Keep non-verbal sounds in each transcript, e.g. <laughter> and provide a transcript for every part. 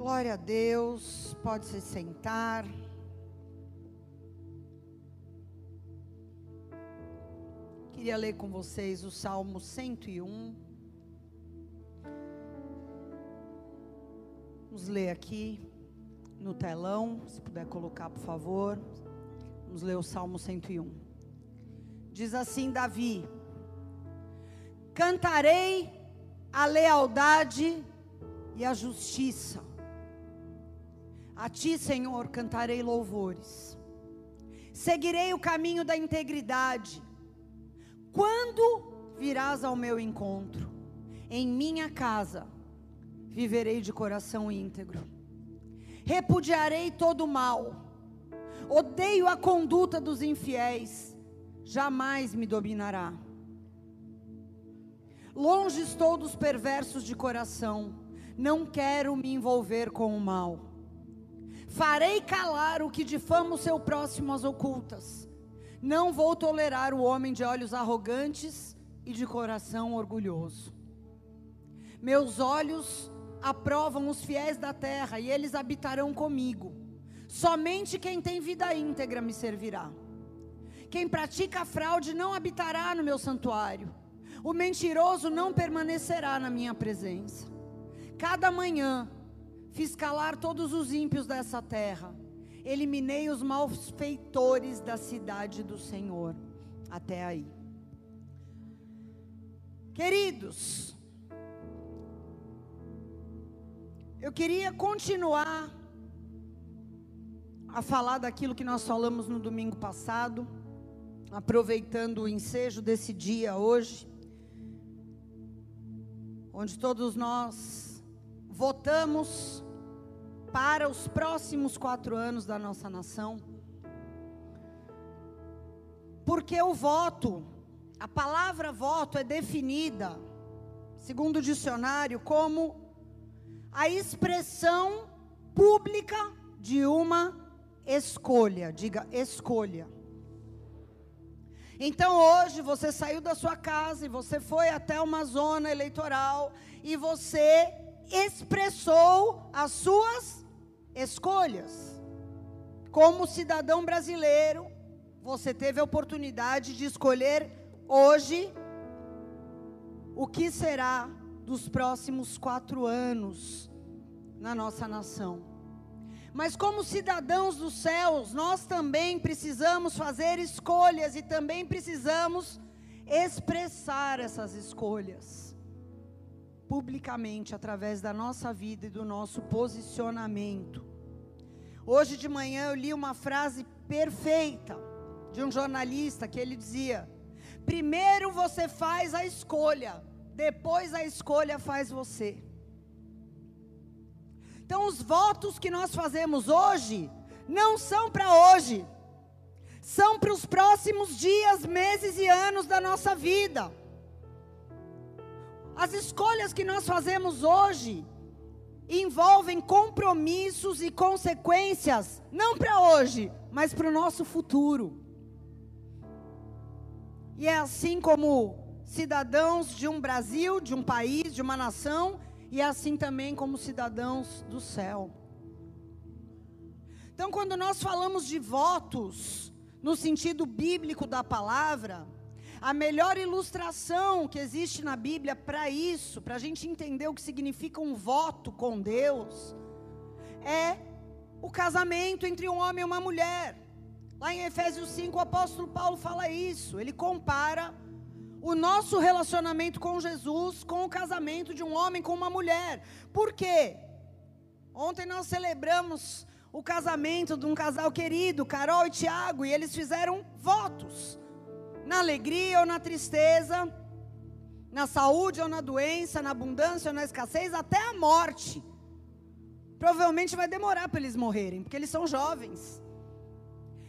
Glória a Deus, pode se sentar. Queria ler com vocês o Salmo 101. Vamos ler aqui no telão, se puder colocar, por favor. Vamos ler o Salmo 101. Diz assim Davi: Cantarei a lealdade e a justiça. A ti, Senhor, cantarei louvores. Seguirei o caminho da integridade. Quando virás ao meu encontro? Em minha casa viverei de coração íntegro. Repudiarei todo o mal. Odeio a conduta dos infiéis. Jamais me dominará. Longe estou dos perversos de coração. Não quero me envolver com o mal. Farei calar o que difama o seu próximo às ocultas. Não vou tolerar o homem de olhos arrogantes e de coração orgulhoso. Meus olhos aprovam os fiéis da terra e eles habitarão comigo. Somente quem tem vida íntegra me servirá. Quem pratica fraude não habitará no meu santuário. O mentiroso não permanecerá na minha presença. Cada manhã Fiz calar todos os ímpios dessa terra. Eliminei os malfeitores da cidade do Senhor. Até aí. Queridos, eu queria continuar a falar daquilo que nós falamos no domingo passado, aproveitando o ensejo desse dia hoje, onde todos nós votamos para os próximos quatro anos da nossa nação. Porque o voto, a palavra voto é definida, segundo o dicionário, como a expressão pública de uma escolha. Diga escolha. Então hoje você saiu da sua casa e você foi até uma zona eleitoral e você expressou as suas escolhas. Como cidadão brasileiro, você teve a oportunidade de escolher hoje o que será dos próximos quatro anos na nossa nação. Mas, como cidadãos dos céus, nós também precisamos fazer escolhas e também precisamos expressar essas escolhas publicamente através da nossa vida e do nosso posicionamento. Hoje de manhã eu li uma frase perfeita de um jornalista que ele dizia: Primeiro você faz a escolha, depois a escolha faz você. Então, os votos que nós fazemos hoje não são para hoje, são para os próximos dias, meses e anos da nossa vida. As escolhas que nós fazemos hoje envolvem compromissos e consequências, não para hoje, mas para o nosso futuro. E é assim como cidadãos de um Brasil, de um país, de uma nação, e é assim também como cidadãos do céu. Então, quando nós falamos de votos, no sentido bíblico da palavra, a melhor ilustração que existe na Bíblia para isso, para a gente entender o que significa um voto com Deus, é o casamento entre um homem e uma mulher. Lá em Efésios 5, o apóstolo Paulo fala isso. Ele compara o nosso relacionamento com Jesus com o casamento de um homem com uma mulher. Por quê? Ontem nós celebramos o casamento de um casal querido, Carol e Tiago, e eles fizeram votos na alegria ou na tristeza, na saúde ou na doença, na abundância ou na escassez, até a morte. Provavelmente vai demorar para eles morrerem, porque eles são jovens.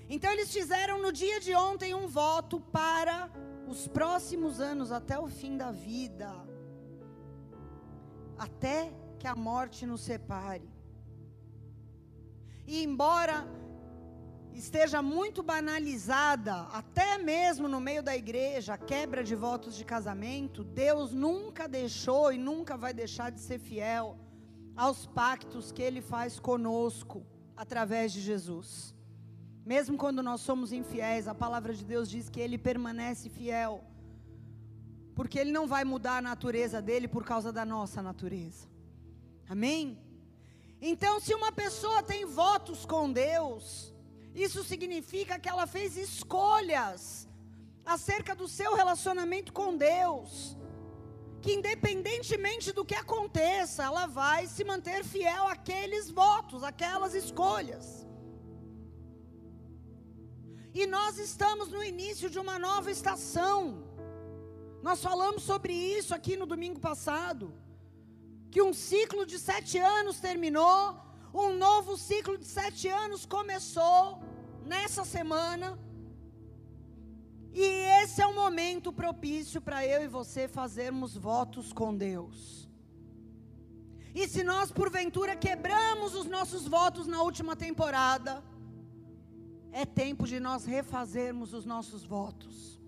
Então eles fizeram no dia de ontem um voto para os próximos anos, até o fim da vida. Até que a morte nos separe. E embora esteja muito banalizada, até mesmo no meio da igreja, a quebra de votos de casamento, Deus nunca deixou e nunca vai deixar de ser fiel aos pactos que Ele faz conosco através de Jesus. Mesmo quando nós somos infiéis, a palavra de Deus diz que Ele permanece fiel, porque Ele não vai mudar a natureza dele por causa da nossa natureza. Amém? Então, se uma pessoa tem votos com Deus, isso significa que ela fez escolhas acerca do seu relacionamento com Deus. Que independentemente do que aconteça, ela vai se manter fiel àqueles votos, àquelas escolhas. E nós estamos no início de uma nova estação. Nós falamos sobre isso aqui no domingo passado que um ciclo de sete anos terminou, um novo ciclo de sete anos começou nessa semana. E esse é o momento propício para eu e você fazermos votos com Deus. E se nós porventura quebramos os nossos votos na última temporada, é tempo de nós refazermos os nossos votos.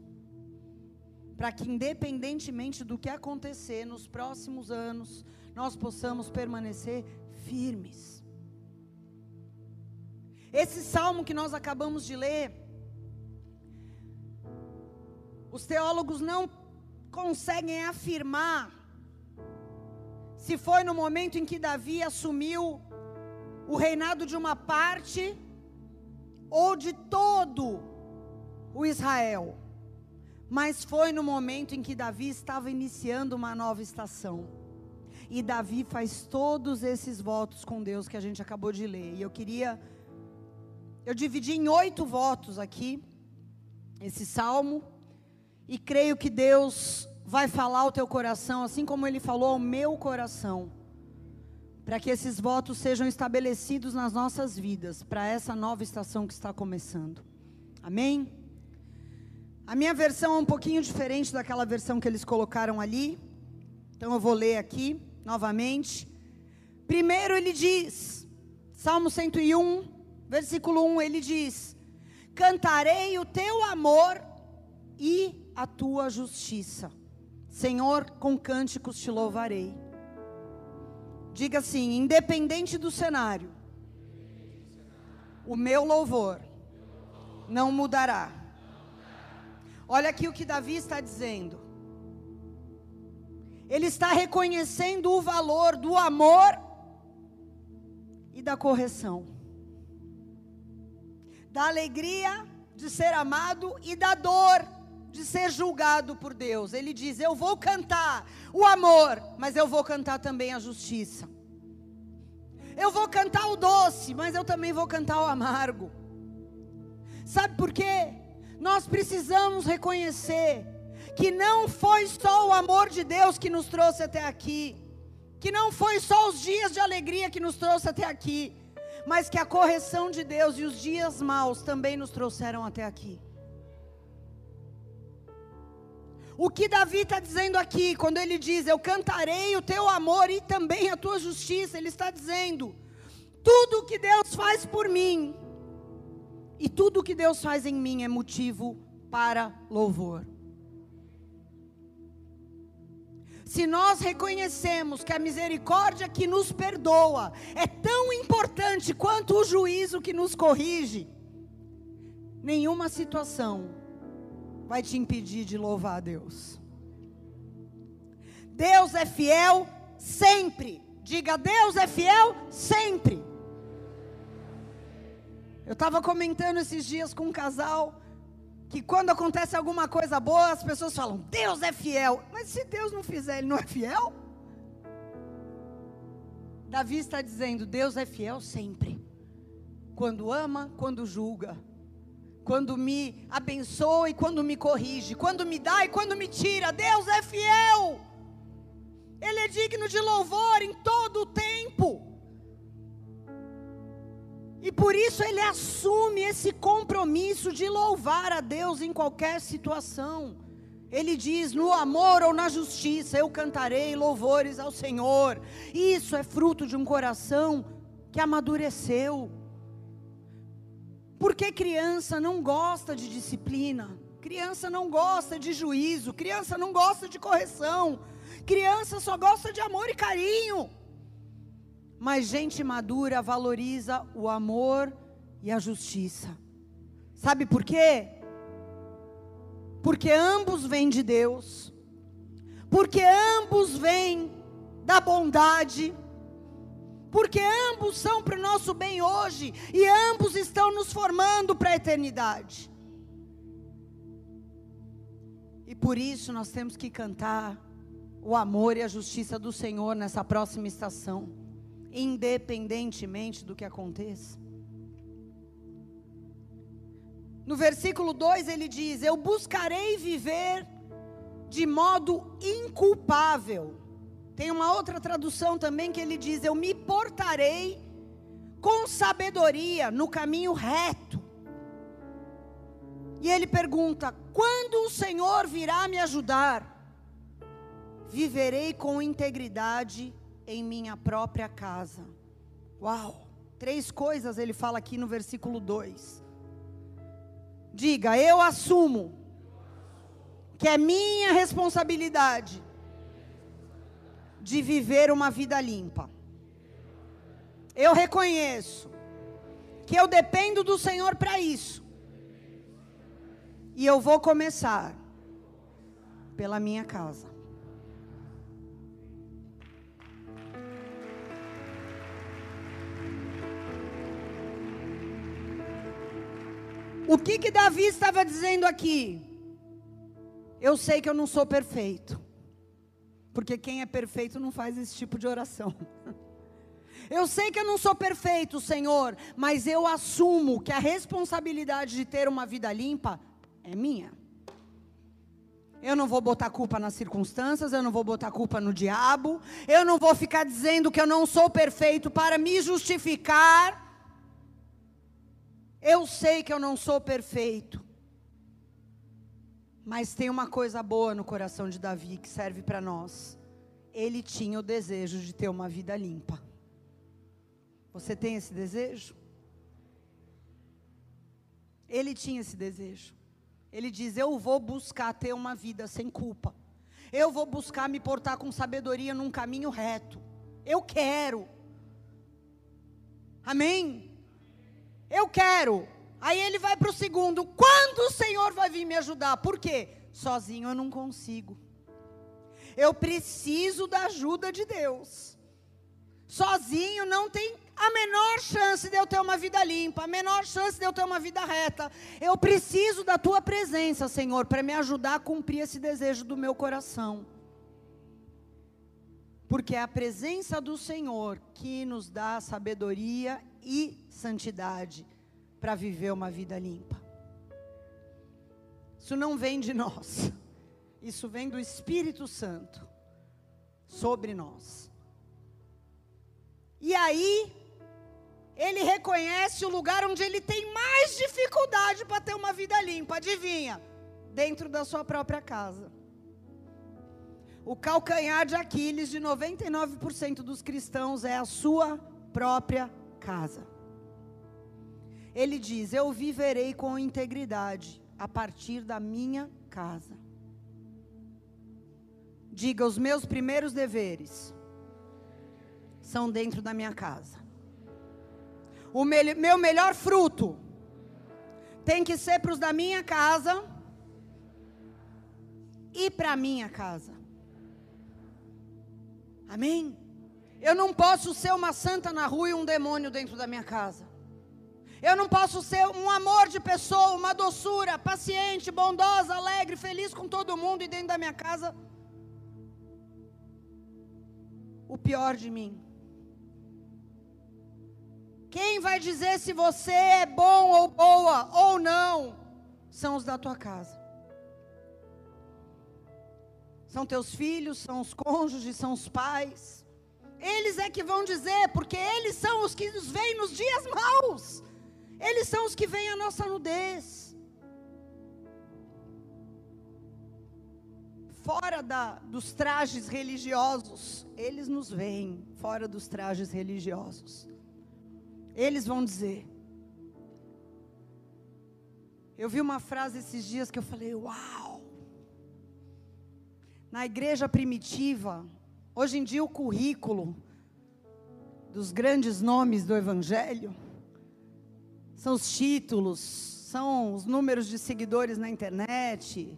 Para que, independentemente do que acontecer nos próximos anos, nós possamos permanecer firmes. Esse salmo que nós acabamos de ler, os teólogos não conseguem afirmar se foi no momento em que Davi assumiu o reinado de uma parte ou de todo o Israel. Mas foi no momento em que Davi estava iniciando uma nova estação. E Davi faz todos esses votos com Deus que a gente acabou de ler. E eu queria. Eu dividi em oito votos aqui, esse salmo. E creio que Deus vai falar ao teu coração, assim como Ele falou ao meu coração. Para que esses votos sejam estabelecidos nas nossas vidas, para essa nova estação que está começando. Amém? A minha versão é um pouquinho diferente daquela versão que eles colocaram ali. Então eu vou ler aqui novamente. Primeiro ele diz, Salmo 101, versículo 1, ele diz: Cantarei o teu amor e a tua justiça. Senhor, com cânticos te louvarei. Diga assim: independente do cenário, o meu louvor não mudará. Olha aqui o que Davi está dizendo. Ele está reconhecendo o valor do amor e da correção, da alegria de ser amado e da dor de ser julgado por Deus. Ele diz: Eu vou cantar o amor, mas eu vou cantar também a justiça. Eu vou cantar o doce, mas eu também vou cantar o amargo. Sabe por quê? Nós precisamos reconhecer que não foi só o amor de Deus que nos trouxe até aqui, que não foi só os dias de alegria que nos trouxe até aqui, mas que a correção de Deus e os dias maus também nos trouxeram até aqui. O que Davi está dizendo aqui, quando ele diz: Eu cantarei o teu amor e também a tua justiça, ele está dizendo: tudo o que Deus faz por mim e tudo o que Deus faz em mim é motivo para louvor. Se nós reconhecemos que a misericórdia que nos perdoa é tão importante quanto o juízo que nos corrige, nenhuma situação vai te impedir de louvar a Deus. Deus é fiel sempre. Diga, Deus é fiel sempre. Eu estava comentando esses dias com um casal que quando acontece alguma coisa boa, as pessoas falam: Deus é fiel. Mas se Deus não fizer, Ele não é fiel? Davi está dizendo: Deus é fiel sempre. Quando ama, quando julga. Quando me abençoa e quando me corrige. Quando me dá e quando me tira. Deus é fiel. Ele é digno de louvor em todo o tempo. E por isso ele assume esse compromisso de louvar a Deus em qualquer situação. Ele diz: no amor ou na justiça eu cantarei louvores ao Senhor. Isso é fruto de um coração que amadureceu. Porque criança não gosta de disciplina, criança não gosta de juízo, criança não gosta de correção, criança só gosta de amor e carinho. Mas gente madura valoriza o amor e a justiça. Sabe por quê? Porque ambos vêm de Deus. Porque ambos vêm da bondade. Porque ambos são para o nosso bem hoje e ambos estão nos formando para a eternidade. E por isso nós temos que cantar o amor e a justiça do Senhor nessa próxima estação, independentemente do que aconteça. No versículo 2 ele diz: Eu buscarei viver de modo inculpável. Tem uma outra tradução também que ele diz: Eu me portarei com sabedoria no caminho reto. E ele pergunta: Quando o Senhor virá me ajudar? Viverei com integridade em minha própria casa. Uau! Três coisas ele fala aqui no versículo 2. Diga, eu assumo que é minha responsabilidade de viver uma vida limpa. Eu reconheço que eu dependo do Senhor para isso. E eu vou começar pela minha casa. O que que Davi estava dizendo aqui? Eu sei que eu não sou perfeito. Porque quem é perfeito não faz esse tipo de oração. <laughs> Eu sei que eu não sou perfeito, Senhor, mas eu assumo que a responsabilidade de ter uma vida limpa é minha. Eu não vou botar culpa nas circunstâncias, eu não vou botar culpa no diabo, eu não vou ficar dizendo que eu não sou perfeito para me justificar. Eu sei que eu não sou perfeito. Mas tem uma coisa boa no coração de Davi que serve para nós. Ele tinha o desejo de ter uma vida limpa. Você tem esse desejo? Ele tinha esse desejo. Ele diz: Eu vou buscar ter uma vida sem culpa. Eu vou buscar me portar com sabedoria num caminho reto. Eu quero. Amém? Eu quero. Aí ele vai para o segundo. Quando o Senhor vai vir me ajudar? Por quê? Sozinho eu não consigo. Eu preciso da ajuda de Deus. Sozinho não tem a menor chance de eu ter uma vida limpa, a menor chance de eu ter uma vida reta. Eu preciso da tua presença, Senhor, para me ajudar a cumprir esse desejo do meu coração. Porque é a presença do Senhor que nos dá sabedoria e santidade para viver uma vida limpa. Isso não vem de nós, isso vem do Espírito Santo sobre nós. E aí, ele reconhece o lugar onde ele tem mais dificuldade para ter uma vida limpa, adivinha? Dentro da sua própria casa. O calcanhar de Aquiles de 99% dos cristãos é a sua própria casa. Ele diz: Eu viverei com integridade a partir da minha casa. Diga: os meus primeiros deveres são dentro da minha casa. O meu melhor fruto tem que ser para os da minha casa e para minha casa. Amém? Eu não posso ser uma santa na rua e um demônio dentro da minha casa. Eu não posso ser um amor de pessoa, uma doçura, paciente, bondosa, alegre, feliz com todo mundo e dentro da minha casa o pior de mim. Quem vai dizer se você é bom ou boa ou não? São os da tua casa. São teus filhos, são os cônjuges, são os pais. Eles é que vão dizer, porque eles são os que nos veem nos dias maus. Eles são os que veem a nossa nudez. Fora da, dos trajes religiosos, eles nos veem fora dos trajes religiosos. Eles vão dizer. Eu vi uma frase esses dias que eu falei: Uau! Na igreja primitiva, hoje em dia o currículo dos grandes nomes do Evangelho, são os títulos, são os números de seguidores na internet,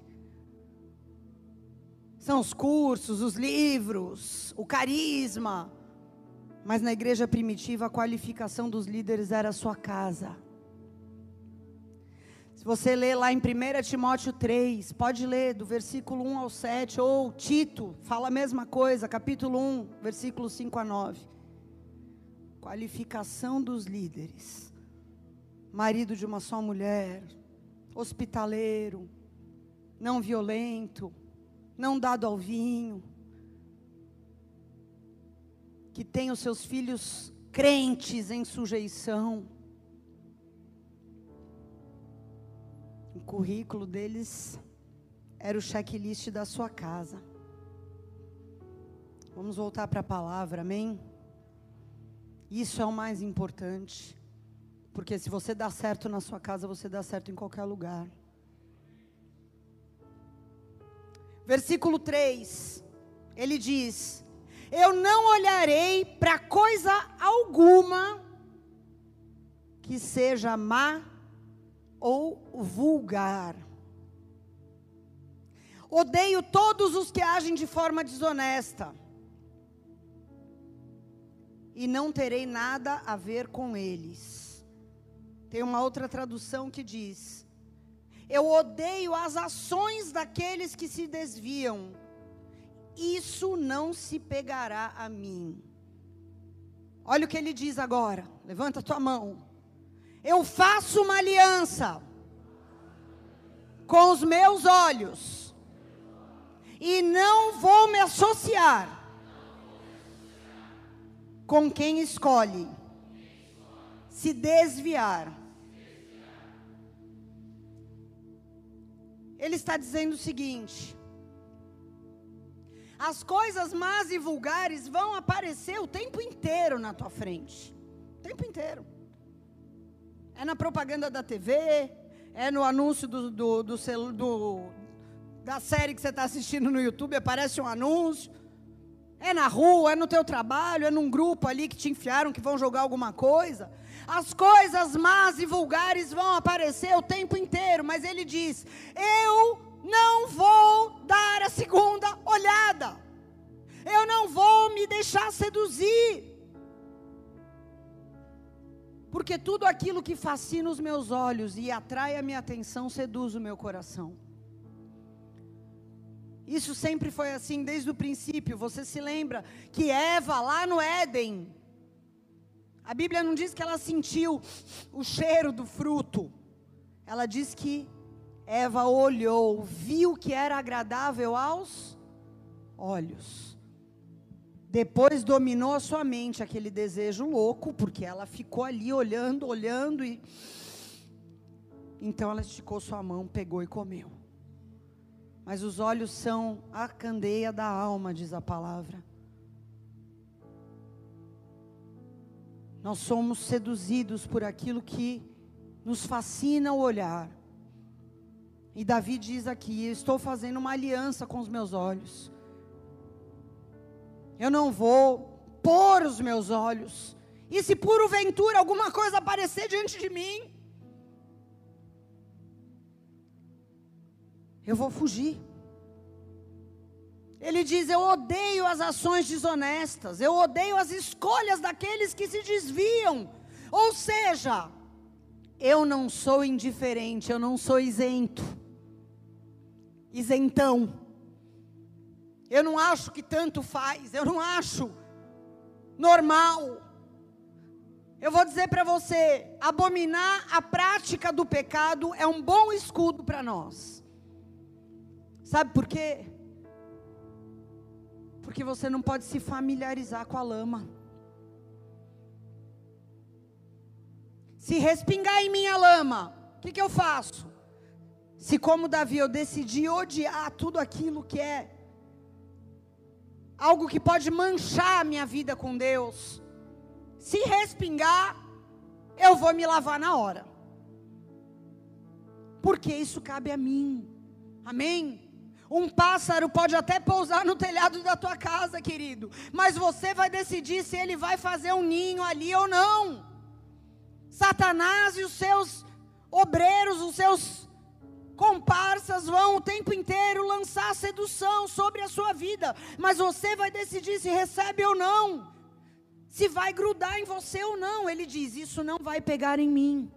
são os cursos, os livros, o carisma. Mas na igreja primitiva, a qualificação dos líderes era a sua casa. Se você ler lá em 1 Timóteo 3, pode ler do versículo 1 ao 7, ou Tito, fala a mesma coisa, capítulo 1, versículo 5 a 9. Qualificação dos líderes. Marido de uma só mulher, hospitaleiro, não violento, não dado ao vinho, que tem os seus filhos crentes em sujeição. O currículo deles era o checklist da sua casa. Vamos voltar para a palavra, amém? Isso é o mais importante. Porque se você dá certo na sua casa, você dá certo em qualquer lugar. Versículo 3, ele diz: Eu não olharei para coisa alguma que seja má ou vulgar. Odeio todos os que agem de forma desonesta. E não terei nada a ver com eles. Tem uma outra tradução que diz: eu odeio as ações daqueles que se desviam. Isso não se pegará a mim. Olha o que ele diz agora. Levanta tua mão. Eu faço uma aliança com os meus olhos e não vou me associar com quem escolhe se desviar Ele está dizendo o seguinte: as coisas más e vulgares vão aparecer o tempo inteiro na tua frente. O tempo inteiro. É na propaganda da TV, é no anúncio do, do, do, do da série que você está assistindo no YouTube, aparece um anúncio. É na rua, é no teu trabalho, é num grupo ali que te enfiaram que vão jogar alguma coisa. As coisas más e vulgares vão aparecer o tempo inteiro, mas ele diz: Eu não vou dar a segunda olhada. Eu não vou me deixar seduzir. Porque tudo aquilo que fascina os meus olhos e atrai a minha atenção seduz o meu coração. Isso sempre foi assim desde o princípio. Você se lembra que Eva, lá no Éden, a Bíblia não diz que ela sentiu o cheiro do fruto. Ela diz que Eva olhou, viu que era agradável aos olhos. Depois dominou a sua mente aquele desejo louco, porque ela ficou ali olhando, olhando e então ela esticou sua mão, pegou e comeu. Mas os olhos são a candeia da alma, diz a palavra. Nós somos seduzidos por aquilo que nos fascina o olhar. E Davi diz aqui: Estou fazendo uma aliança com os meus olhos. Eu não vou pôr os meus olhos. E se por ventura alguma coisa aparecer diante de mim, eu vou fugir. Ele diz: Eu odeio as ações desonestas, eu odeio as escolhas daqueles que se desviam. Ou seja, eu não sou indiferente, eu não sou isento, isentão. Eu não acho que tanto faz, eu não acho normal. Eu vou dizer para você: abominar a prática do pecado é um bom escudo para nós. Sabe por quê? Porque você não pode se familiarizar com a lama. Se respingar em minha lama, o que, que eu faço? Se, como Davi, eu decidi odiar tudo aquilo que é algo que pode manchar a minha vida com Deus, se respingar, eu vou me lavar na hora. Porque isso cabe a mim. Amém? Um pássaro pode até pousar no telhado da tua casa, querido, mas você vai decidir se ele vai fazer um ninho ali ou não. Satanás e os seus obreiros, os seus comparsas vão o tempo inteiro lançar sedução sobre a sua vida, mas você vai decidir se recebe ou não, se vai grudar em você ou não. Ele diz: Isso não vai pegar em mim,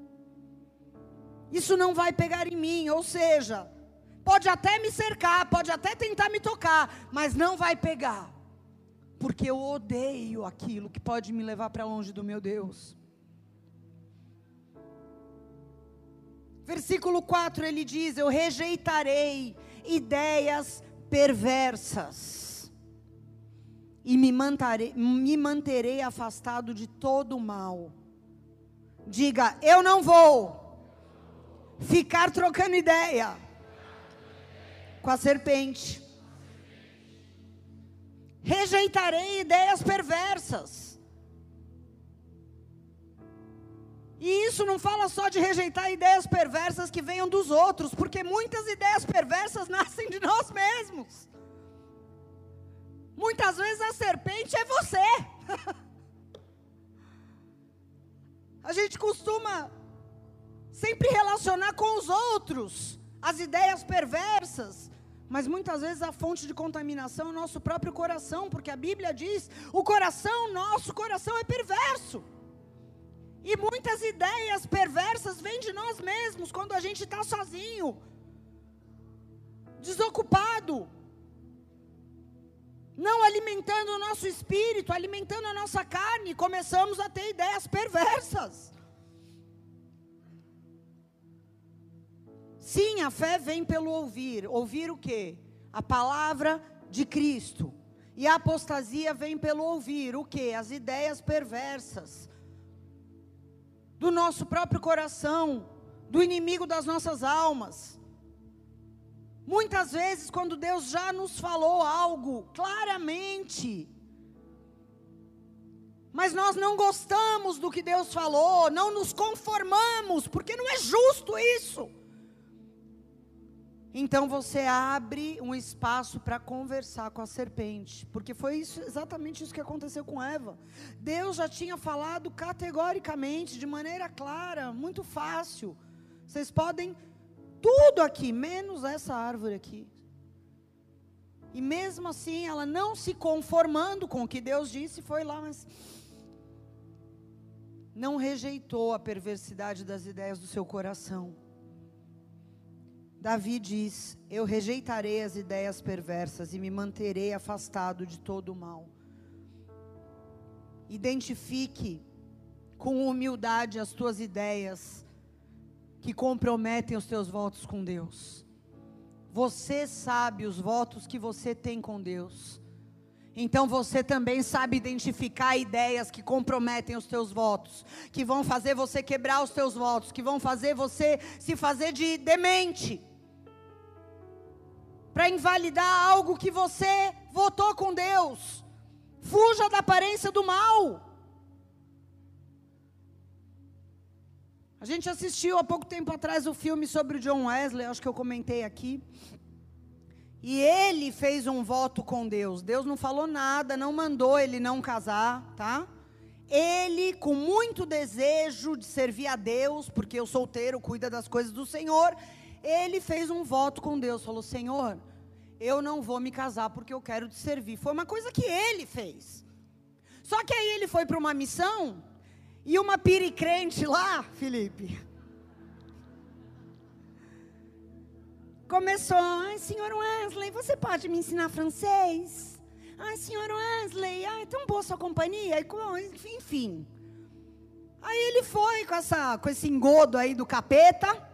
isso não vai pegar em mim, ou seja, pode até me cercar, pode até tentar me tocar, mas não vai pegar, porque eu odeio aquilo que pode me levar para longe do meu Deus. Versículo 4 ele diz: Eu rejeitarei ideias perversas e me manterei, me manterei afastado de todo o mal. Diga, eu não vou ficar trocando ideia com a serpente. Rejeitarei ideias perversas. E isso não fala só de rejeitar ideias perversas que venham dos outros, porque muitas ideias perversas <laughs> nascem de nós mesmos. Muitas vezes a serpente é você. <laughs> a gente costuma sempre relacionar com os outros as ideias perversas, mas muitas vezes a fonte de contaminação é o nosso próprio coração, porque a Bíblia diz: o coração, nosso coração é perverso. E muitas ideias perversas vêm de nós mesmos quando a gente está sozinho, desocupado, não alimentando o nosso espírito, alimentando a nossa carne, começamos a ter ideias perversas. Sim, a fé vem pelo ouvir. Ouvir o quê? A palavra de Cristo. E a apostasia vem pelo ouvir o quê? As ideias perversas do nosso próprio coração, do inimigo das nossas almas. Muitas vezes, quando Deus já nos falou algo claramente, mas nós não gostamos do que Deus falou, não nos conformamos, porque não é justo isso. Então você abre um espaço para conversar com a serpente, porque foi isso, exatamente isso que aconteceu com Eva. Deus já tinha falado categoricamente, de maneira clara, muito fácil. Vocês podem tudo aqui, menos essa árvore aqui. E mesmo assim, ela não se conformando com o que Deus disse, foi lá, mas não rejeitou a perversidade das ideias do seu coração. Davi diz: Eu rejeitarei as ideias perversas e me manterei afastado de todo o mal. Identifique com humildade as tuas ideias que comprometem os teus votos com Deus. Você sabe os votos que você tem com Deus. Então você também sabe identificar ideias que comprometem os teus votos, que vão fazer você quebrar os teus votos, que vão fazer você se fazer de demente para invalidar algo que você votou com Deus. Fuja da aparência do mal. A gente assistiu há pouco tempo atrás o filme sobre o John Wesley, acho que eu comentei aqui. E ele fez um voto com Deus. Deus não falou nada, não mandou ele não casar, tá? Ele, com muito desejo de servir a Deus, porque o solteiro cuida das coisas do Senhor, ele fez um voto com Deus. Falou: Senhor, eu não vou me casar porque eu quero te servir. Foi uma coisa que ele fez. Só que aí ele foi para uma missão e uma piricrente lá, Felipe, começou, ai, senhor Wesley, você pode me ensinar francês? Ai, senhor Wesley, ai, tão boa sua companhia, enfim. Aí ele foi com, essa, com esse engodo aí do capeta.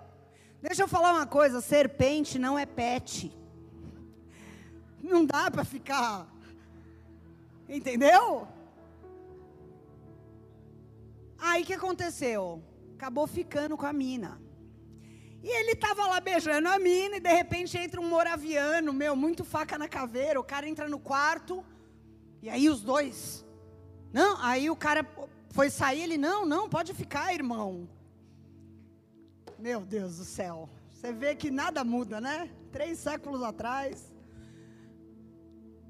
Deixa eu falar uma coisa, serpente não é pet. Não dá para ficar. Entendeu? Aí o que aconteceu? Acabou ficando com a mina. E ele estava lá beijando a mina e de repente entra um moraviano, meu, muito faca na caveira. O cara entra no quarto e aí os dois. Não, aí o cara foi sair, ele não, não, pode ficar, irmão. Meu Deus do céu. Você vê que nada muda, né? Três séculos atrás.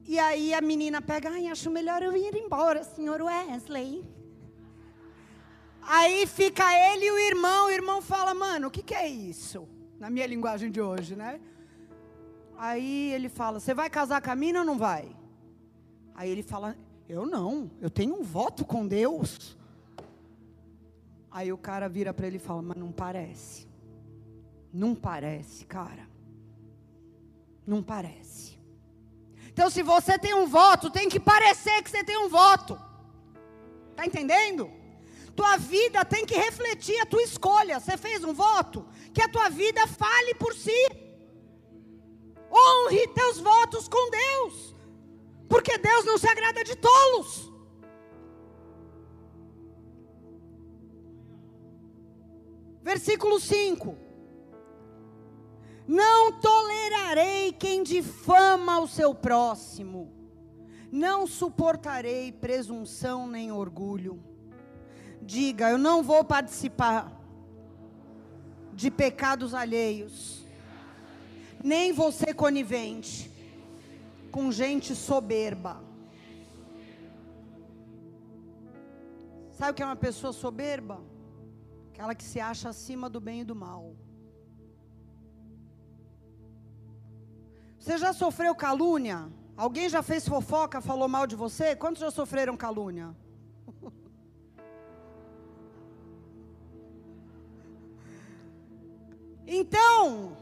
E aí a menina pega, ai, acho melhor eu ir embora, senhor Wesley. Aí fica ele e o irmão, o irmão fala, mano, o que, que é isso? Na minha linguagem de hoje, né? Aí ele fala, você vai casar com a mina ou não vai? Aí ele fala, eu não, eu tenho um voto com Deus. Aí o cara vira para ele e fala, mas não parece. Não parece, cara. Não parece. Então, se você tem um voto, tem que parecer que você tem um voto. Está entendendo? Tua vida tem que refletir a tua escolha. Você fez um voto? Que a tua vida fale por si. Honre teus votos com Deus. Porque Deus não se agrada de tolos. Versículo 5. Não tolerarei quem difama o seu próximo. Não suportarei presunção nem orgulho. Diga, eu não vou participar de pecados alheios. Nem vou ser conivente com gente soberba. Sabe o que é uma pessoa soberba? Aquela que se acha acima do bem e do mal. Você já sofreu calúnia? Alguém já fez fofoca, falou mal de você? Quantos já sofreram calúnia? <laughs> Então,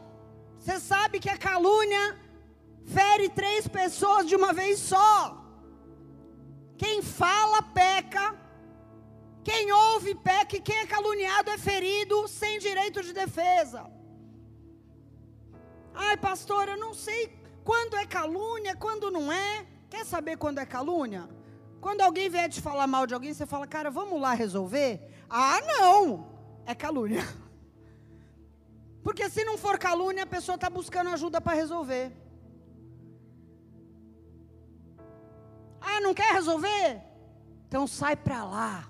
você sabe que a calúnia fere três pessoas de uma vez só. Quem fala, peca. Quem ouve, peca. E quem é caluniado é ferido sem direito de defesa. Ai, pastor, eu não sei quando é calúnia, quando não é. Quer saber quando é calúnia? Quando alguém vier te falar mal de alguém, você fala, cara, vamos lá resolver? Ah, não! É calúnia. <laughs> Porque se não for calúnia, a pessoa está buscando ajuda para resolver. Ah, não quer resolver? Então sai para lá.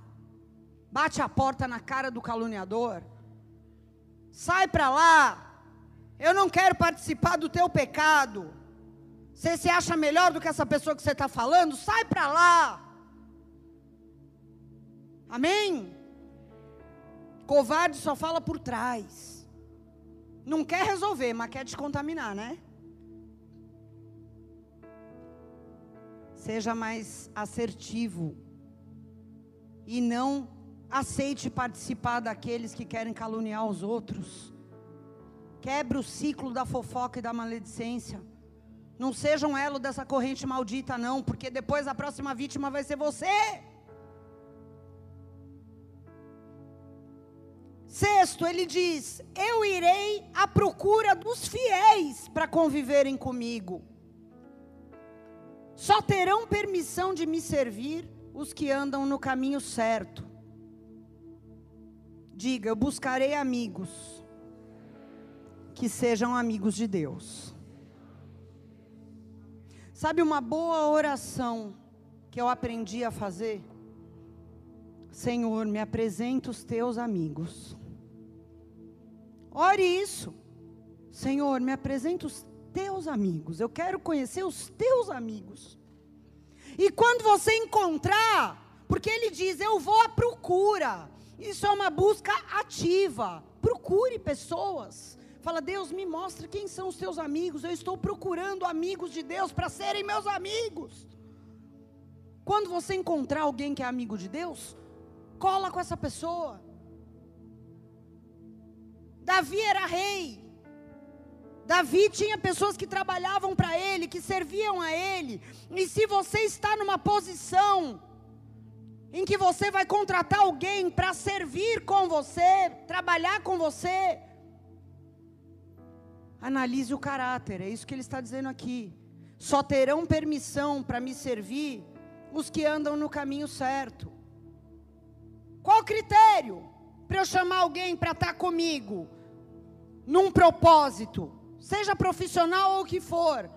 Bate a porta na cara do caluniador. Sai para lá. Eu não quero participar do teu pecado. Você se acha melhor do que essa pessoa que você está falando? Sai para lá. Amém? Covarde só fala por trás. Não quer resolver, mas quer descontaminar, né? Seja mais assertivo. E não aceite participar daqueles que querem caluniar os outros. Quebre o ciclo da fofoca e da maledicência. Não seja um elo dessa corrente maldita, não, porque depois a próxima vítima vai ser você. Sexto, ele diz: Eu irei à procura dos fiéis para conviverem comigo. Só terão permissão de me servir os que andam no caminho certo. Diga: Eu buscarei amigos que sejam amigos de Deus. Sabe uma boa oração que eu aprendi a fazer? Senhor, me apresenta os teus amigos. Ore isso. Senhor, me apresenta os teus amigos. Eu quero conhecer os teus amigos. E quando você encontrar, porque ele diz, eu vou à procura. Isso é uma busca ativa. Procure pessoas Fala, Deus, me mostra quem são os teus amigos. Eu estou procurando amigos de Deus para serem meus amigos. Quando você encontrar alguém que é amigo de Deus, cola com essa pessoa. Davi era rei. Davi tinha pessoas que trabalhavam para ele, que serviam a ele. E se você está numa posição em que você vai contratar alguém para servir com você, trabalhar com você, Analise o caráter, é isso que ele está dizendo aqui. Só terão permissão para me servir os que andam no caminho certo. Qual critério para eu chamar alguém para estar comigo num propósito, seja profissional ou o que for?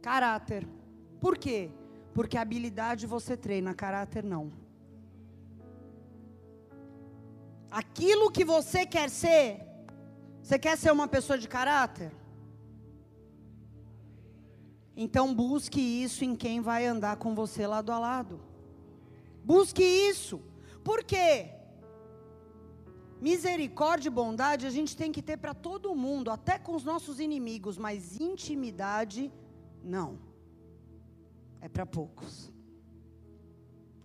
Caráter. Por quê? Porque habilidade você treina, caráter não. Aquilo que você quer ser, Você quer ser uma pessoa de caráter? Então busque isso em quem vai andar com você lado a lado. Busque isso. Por quê? Misericórdia e bondade a gente tem que ter para todo mundo, até com os nossos inimigos, mas intimidade, não. É para poucos.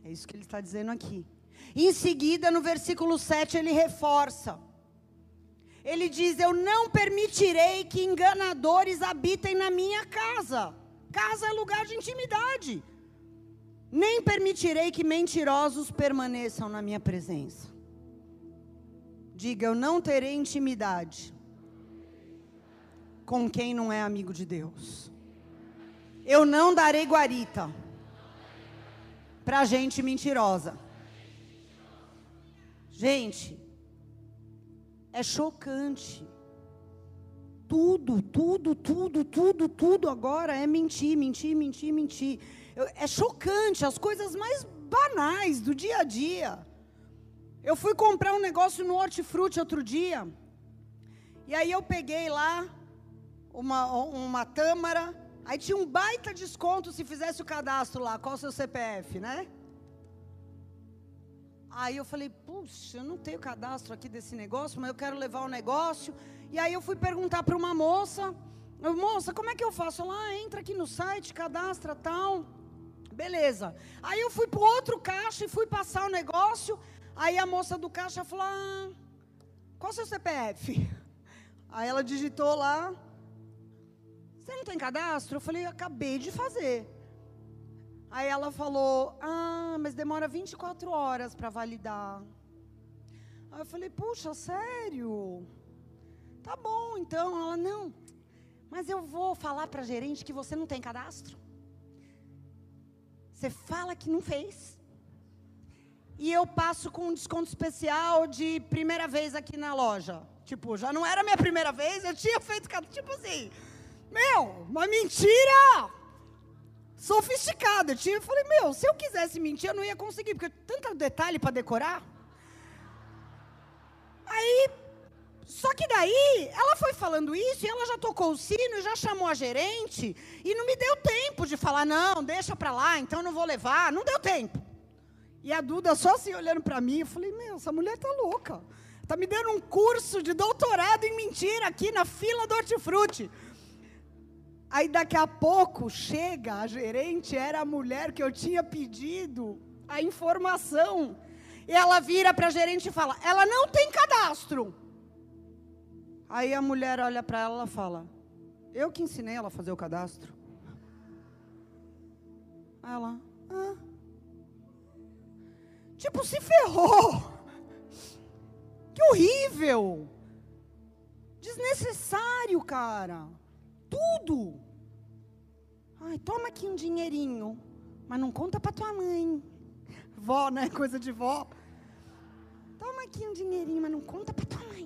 É isso que ele está dizendo aqui. Em seguida, no versículo 7, ele reforça. Ele diz: Eu não permitirei que enganadores habitem na minha casa. Casa é lugar de intimidade. Nem permitirei que mentirosos permaneçam na minha presença. Diga: Eu não terei intimidade com quem não é amigo de Deus. Eu não darei guarita para gente mentirosa. Gente, é chocante. Tudo, tudo, tudo, tudo, tudo agora é mentir, mentir, mentir, mentir. É chocante, as coisas mais banais do dia a dia. Eu fui comprar um negócio no Hortifruti outro dia. E aí eu peguei lá uma, uma tâmara. Aí tinha um baita desconto se fizesse o cadastro lá. Qual o seu CPF, né? Aí eu falei, puxa, eu não tenho cadastro aqui desse negócio, mas eu quero levar o negócio. E aí eu fui perguntar para uma moça, moça, como é que eu faço? Ela, ah, entra aqui no site, cadastra tal. Beleza. Aí eu fui para outro caixa e fui passar o negócio. Aí a moça do caixa falou, ah, qual é o seu CPF? <laughs> Aí ela digitou lá, você não tem cadastro? Eu falei, acabei de fazer. Aí ela falou: Ah, mas demora 24 horas para validar. Aí eu falei: Puxa, sério? Tá bom, então. Ela: Não, mas eu vou falar para a gerente que você não tem cadastro. Você fala que não fez. E eu passo com um desconto especial de primeira vez aqui na loja. Tipo, já não era minha primeira vez, eu tinha feito. Tipo assim, meu, uma mentira! Sofisticada. Eu, falei, meu, se eu quisesse mentir, eu não ia conseguir, porque tanto detalhe para decorar. Aí, só que daí, ela foi falando isso e ela já tocou o sino e já chamou a gerente e não me deu tempo de falar, não, deixa para lá, então não vou levar. Não deu tempo. E a Duda só assim olhando para mim, eu falei, meu, essa mulher tá louca. Tá me dando um curso de doutorado em mentira aqui na fila do hortifruti. Aí daqui a pouco chega a gerente, era a mulher que eu tinha pedido a informação. E ela vira para a gerente e fala: Ela não tem cadastro. Aí a mulher olha para ela e fala: Eu que ensinei ela a fazer o cadastro. Ela: ah. Tipo, se ferrou. Que horrível. Desnecessário, cara. Tudo. Ai, toma aqui um dinheirinho, mas não conta para tua mãe. Vó, né? <laughs> Coisa de vó. Toma aqui um dinheirinho, mas não conta para tua mãe.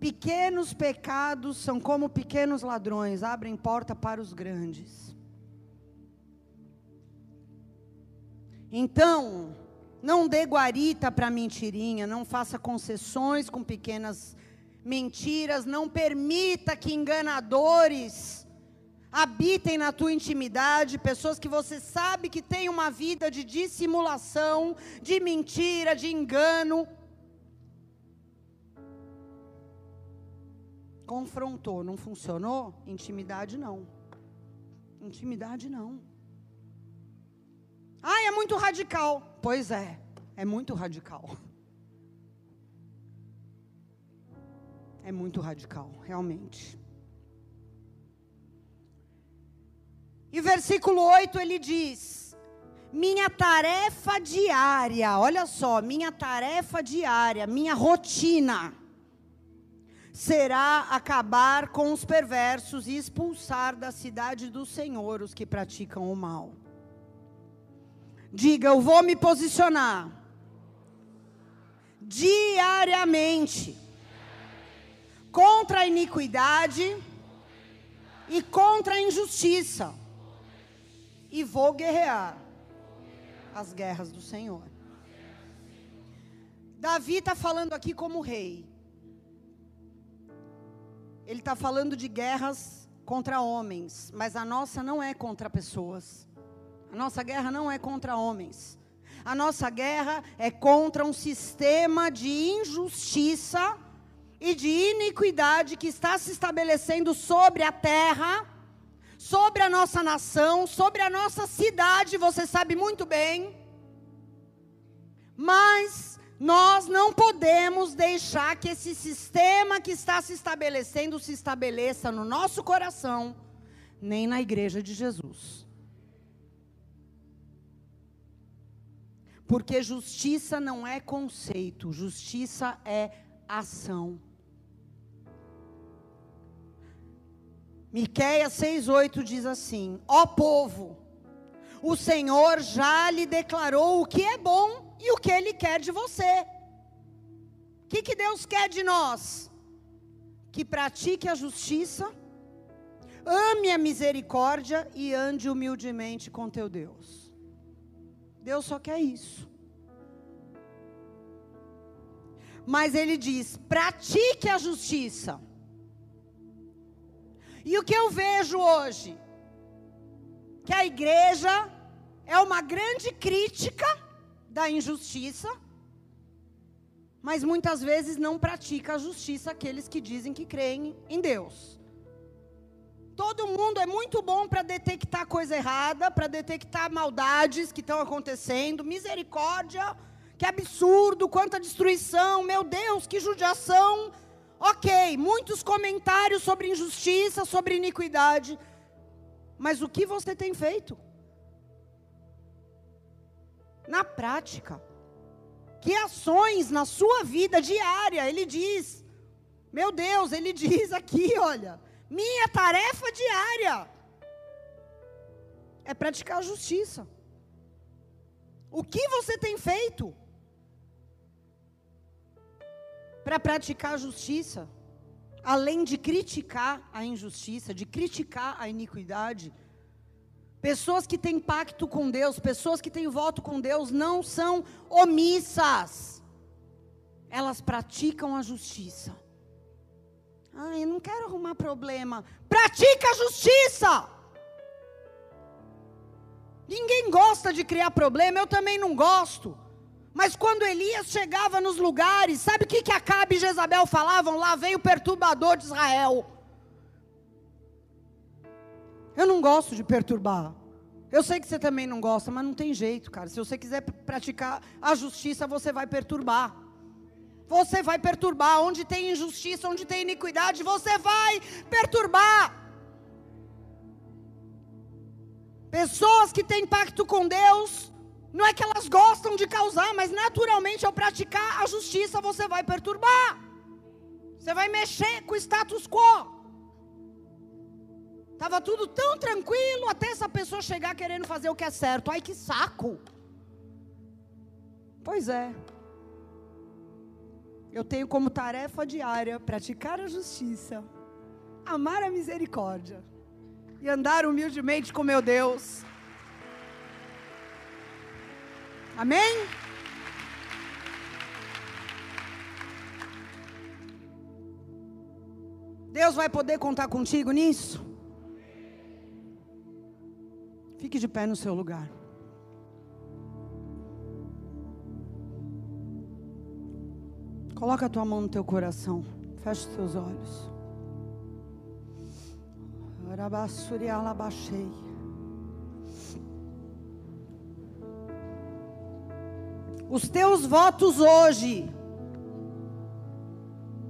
Pequenos pecados são como pequenos ladrões, abrem porta para os grandes. Então, não dê guarita para mentirinha, não faça concessões com pequenas mentiras, não permita que enganadores habitem na tua intimidade, pessoas que você sabe que têm uma vida de dissimulação, de mentira, de engano. Confrontou, não funcionou? Intimidade não. Intimidade não. Ah, é muito radical. Pois é, é muito radical. <laughs> é muito radical, realmente. E versículo 8 ele diz: Minha tarefa diária, olha só, minha tarefa diária, minha rotina, será acabar com os perversos e expulsar da cidade do Senhor os que praticam o mal. Diga, eu vou me posicionar diariamente contra a iniquidade e contra a injustiça. E vou guerrear as guerras do Senhor. Davi está falando aqui como rei. Ele está falando de guerras contra homens, mas a nossa não é contra pessoas. A nossa guerra não é contra homens. A nossa guerra é contra um sistema de injustiça e de iniquidade que está se estabelecendo sobre a terra, sobre a nossa nação, sobre a nossa cidade, você sabe muito bem. Mas nós não podemos deixar que esse sistema que está se estabelecendo se estabeleça no nosso coração, nem na igreja de Jesus. Porque justiça não é conceito, justiça é ação. Miqueias 6:8 diz assim: Ó povo, o Senhor já lhe declarou o que é bom e o que ele quer de você. O que, que Deus quer de nós? Que pratique a justiça, ame a misericórdia e ande humildemente com teu Deus. Deus só quer isso. Mas ele diz: pratique a justiça. E o que eu vejo hoje? Que a igreja é uma grande crítica da injustiça, mas muitas vezes não pratica a justiça aqueles que dizem que creem em Deus. Todo mundo é muito bom para detectar coisa errada, para detectar maldades que estão acontecendo. Misericórdia, que absurdo, quanta destruição, meu Deus, que judiação. Ok, muitos comentários sobre injustiça, sobre iniquidade. Mas o que você tem feito? Na prática. Que ações na sua vida diária, ele diz. Meu Deus, ele <laughs> diz aqui, olha. Minha tarefa diária é praticar a justiça. O que você tem feito para praticar a justiça? Além de criticar a injustiça, de criticar a iniquidade. Pessoas que têm pacto com Deus, pessoas que têm voto com Deus, não são omissas. Elas praticam a justiça. Ai, eu não quero arrumar problema. Pratica a justiça. Ninguém gosta de criar problema, eu também não gosto. Mas quando Elias chegava nos lugares, sabe o que, que Acabe e Jezabel falavam? Lá veio o perturbador de Israel. Eu não gosto de perturbar. Eu sei que você também não gosta, mas não tem jeito, cara. Se você quiser praticar a justiça, você vai perturbar você vai perturbar. Onde tem injustiça, onde tem iniquidade, você vai perturbar. Pessoas que têm pacto com Deus, não é que elas gostam de causar, mas naturalmente ao praticar a justiça você vai perturbar. Você vai mexer com o status quo. Estava tudo tão tranquilo até essa pessoa chegar querendo fazer o que é certo. Ai que saco! Pois é. Eu tenho como tarefa diária praticar a justiça, amar a misericórdia e andar humildemente com meu Deus. Amém? Deus vai poder contar contigo nisso? Fique de pé no seu lugar. Coloca a tua mão no teu coração. Feche os teus olhos. baixei. Os teus votos hoje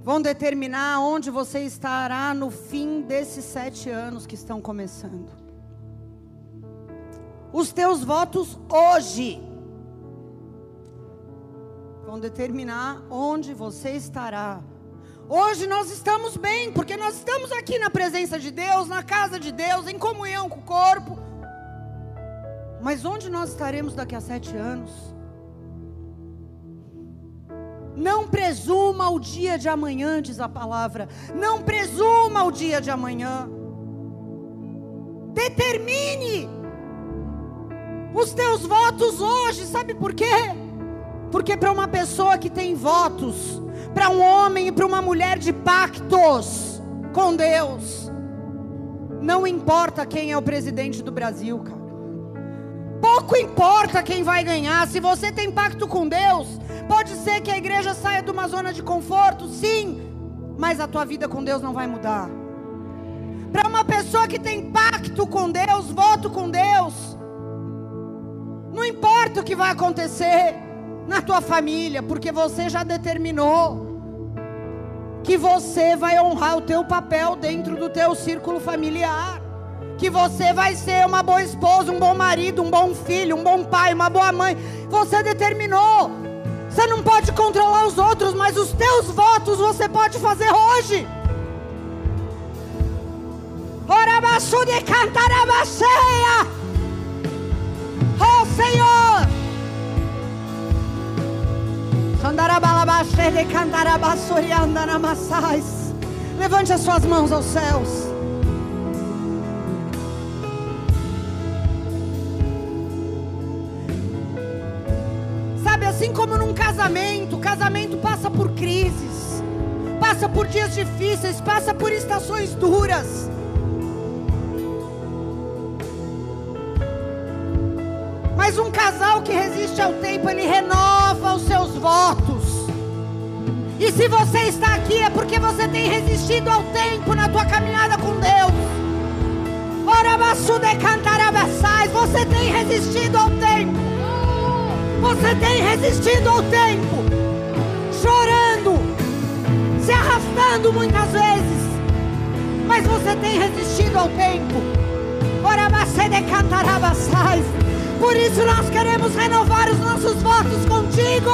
vão determinar onde você estará no fim desses sete anos que estão começando. Os teus votos hoje vão determinar onde você estará. Hoje nós estamos bem, porque nós estamos aqui na presença de Deus, na casa de Deus, em comunhão com o corpo. Mas onde nós estaremos daqui a sete anos? Não presuma o dia de amanhã, diz a palavra. Não presuma o dia de amanhã. Determine os teus votos hoje, sabe por quê? Porque para uma pessoa que tem votos, para um homem e para uma mulher de pactos com Deus, não importa quem é o presidente do Brasil, cara. Pouco importa quem vai ganhar. Se você tem pacto com Deus, pode ser que a igreja saia de uma zona de conforto, sim, mas a tua vida com Deus não vai mudar. Para uma pessoa que tem pacto com Deus, voto com Deus, não importa o que vai acontecer na tua família, porque você já determinou que você vai honrar o teu papel dentro do teu círculo familiar, que você vai ser uma boa esposa, um bom marido, um bom filho, um bom pai, uma boa mãe. Você determinou. Você não pode controlar os outros, mas os teus votos você pode fazer hoje. Orabaçu de cantarabaceia. Oh Senhor. Sandarabalabaxe de cantarabaçoriandanamassais. Levante as suas mãos aos céus. Assim como num casamento, o casamento passa por crises, passa por dias difíceis, passa por estações duras. Mas um casal que resiste ao tempo, ele renova os seus votos. E se você está aqui é porque você tem resistido ao tempo na tua caminhada com Deus. Cantarabaçais, você tem resistido ao tempo. Você tem resistido ao tempo, chorando, se arrastando muitas vezes, mas você tem resistido ao tempo. Por isso nós queremos renovar os nossos votos contigo.